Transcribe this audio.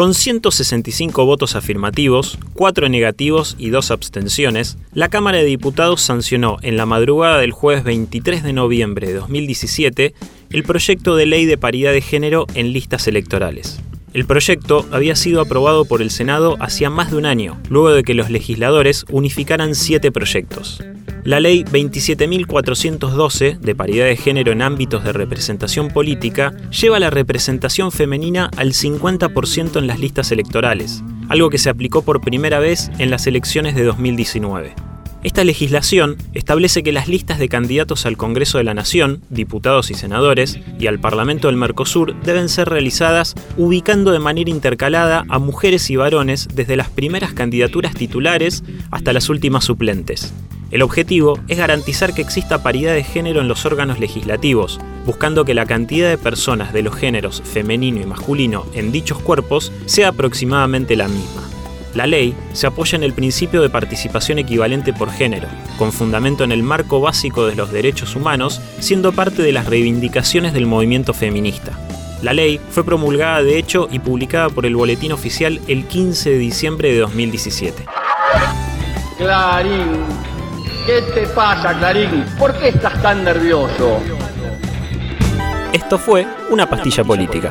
Con 165 votos afirmativos, 4 negativos y 2 abstenciones, la Cámara de Diputados sancionó en la madrugada del jueves 23 de noviembre de 2017 el proyecto de ley de paridad de género en listas electorales. El proyecto había sido aprobado por el Senado hacía más de un año, luego de que los legisladores unificaran siete proyectos. La ley 27.412 de paridad de género en ámbitos de representación política lleva la representación femenina al 50% en las listas electorales, algo que se aplicó por primera vez en las elecciones de 2019. Esta legislación establece que las listas de candidatos al Congreso de la Nación, diputados y senadores, y al Parlamento del Mercosur deben ser realizadas ubicando de manera intercalada a mujeres y varones desde las primeras candidaturas titulares hasta las últimas suplentes. El objetivo es garantizar que exista paridad de género en los órganos legislativos, buscando que la cantidad de personas de los géneros femenino y masculino en dichos cuerpos sea aproximadamente la misma. La ley se apoya en el principio de participación equivalente por género, con fundamento en el marco básico de los derechos humanos, siendo parte de las reivindicaciones del movimiento feminista. La ley fue promulgada de hecho y publicada por el Boletín Oficial el 15 de diciembre de 2017. Clarín, ¿qué te pasa, Clarín? ¿Por qué estás tan nervioso? Esto fue una pastilla política.